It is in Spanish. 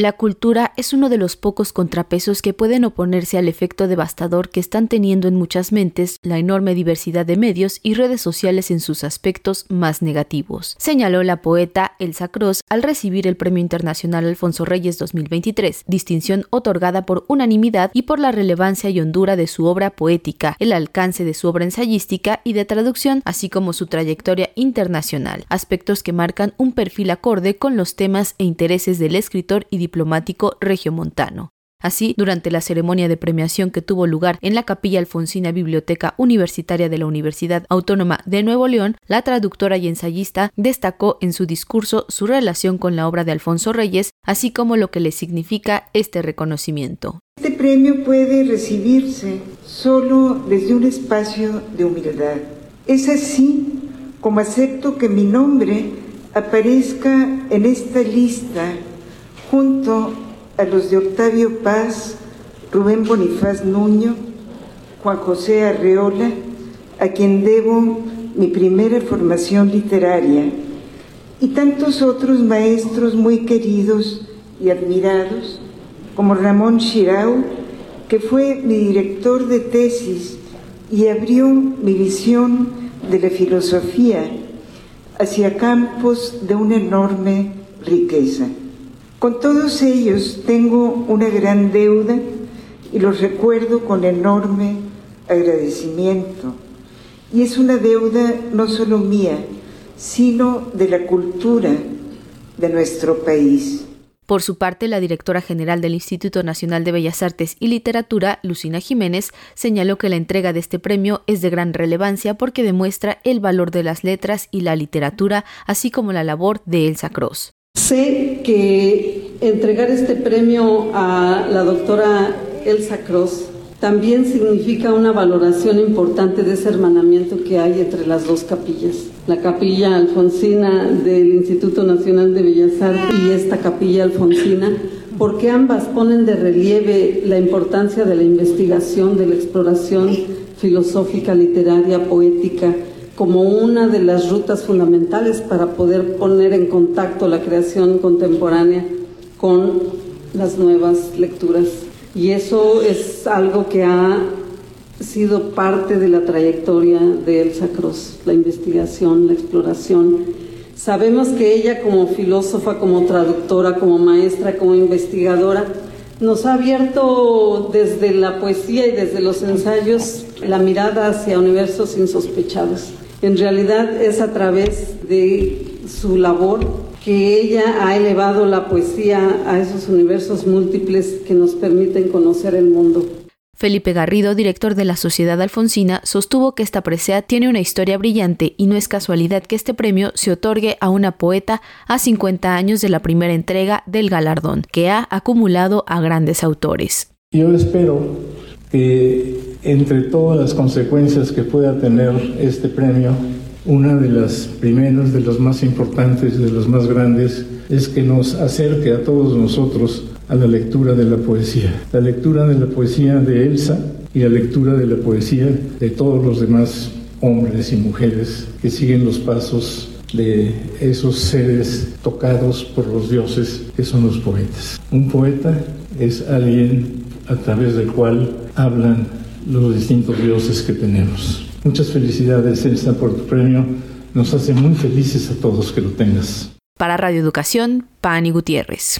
La cultura es uno de los pocos contrapesos que pueden oponerse al efecto devastador que están teniendo en muchas mentes la enorme diversidad de medios y redes sociales en sus aspectos más negativos, señaló la poeta Elsa Cross al recibir el Premio Internacional Alfonso Reyes 2023, distinción otorgada por unanimidad y por la relevancia y hondura de su obra poética, el alcance de su obra ensayística y de traducción, así como su trayectoria internacional, aspectos que marcan un perfil acorde con los temas e intereses del escritor y diplomático regiomontano. Así, durante la ceremonia de premiación que tuvo lugar en la Capilla Alfonsina Biblioteca Universitaria de la Universidad Autónoma de Nuevo León, la traductora y ensayista destacó en su discurso su relación con la obra de Alfonso Reyes, así como lo que le significa este reconocimiento. Este premio puede recibirse solo desde un espacio de humildad. Es así como acepto que mi nombre aparezca en esta lista junto a los de Octavio Paz, Rubén Bonifaz Nuño, Juan José Arreola, a quien debo mi primera formación literaria, y tantos otros maestros muy queridos y admirados, como Ramón Chirau, que fue mi director de tesis y abrió mi visión de la filosofía hacia campos de una enorme riqueza. Con todos ellos tengo una gran deuda y los recuerdo con enorme agradecimiento. Y es una deuda no solo mía, sino de la cultura de nuestro país. Por su parte, la directora general del Instituto Nacional de Bellas Artes y Literatura, Lucina Jiménez, señaló que la entrega de este premio es de gran relevancia porque demuestra el valor de las letras y la literatura, así como la labor de Elsa Cross. Sé que entregar este premio a la doctora Elsa Cross también significa una valoración importante de ese hermanamiento que hay entre las dos capillas, la capilla alfonsina del Instituto Nacional de Bellas Artes y esta capilla alfonsina, porque ambas ponen de relieve la importancia de la investigación, de la exploración filosófica, literaria, poética, como una de las rutas fundamentales para poder poner en contacto la creación contemporánea con las nuevas lecturas. Y eso es algo que ha sido parte de la trayectoria de Elsa Cruz, la investigación, la exploración. Sabemos que ella como filósofa, como traductora, como maestra, como investigadora, nos ha abierto desde la poesía y desde los ensayos la mirada hacia universos insospechados. En realidad es a través de su labor que ella ha elevado la poesía a esos universos múltiples que nos permiten conocer el mundo. Felipe Garrido, director de la Sociedad Alfonsina, sostuvo que esta presea tiene una historia brillante y no es casualidad que este premio se otorgue a una poeta a 50 años de la primera entrega del galardón, que ha acumulado a grandes autores. Yo espero que entre todas las consecuencias que pueda tener este premio, una de las primeras, de las más importantes, de las más grandes, es que nos acerque a todos nosotros a la lectura de la poesía. La lectura de la poesía de Elsa y la lectura de la poesía de todos los demás hombres y mujeres que siguen los pasos de esos seres tocados por los dioses que son los poetas. Un poeta es alguien a través del cual hablan los distintos dioses que tenemos. Muchas felicidades, Elsa, por tu premio. Nos hace muy felices a todos que lo tengas. Para Radio Educación, Pani Gutiérrez.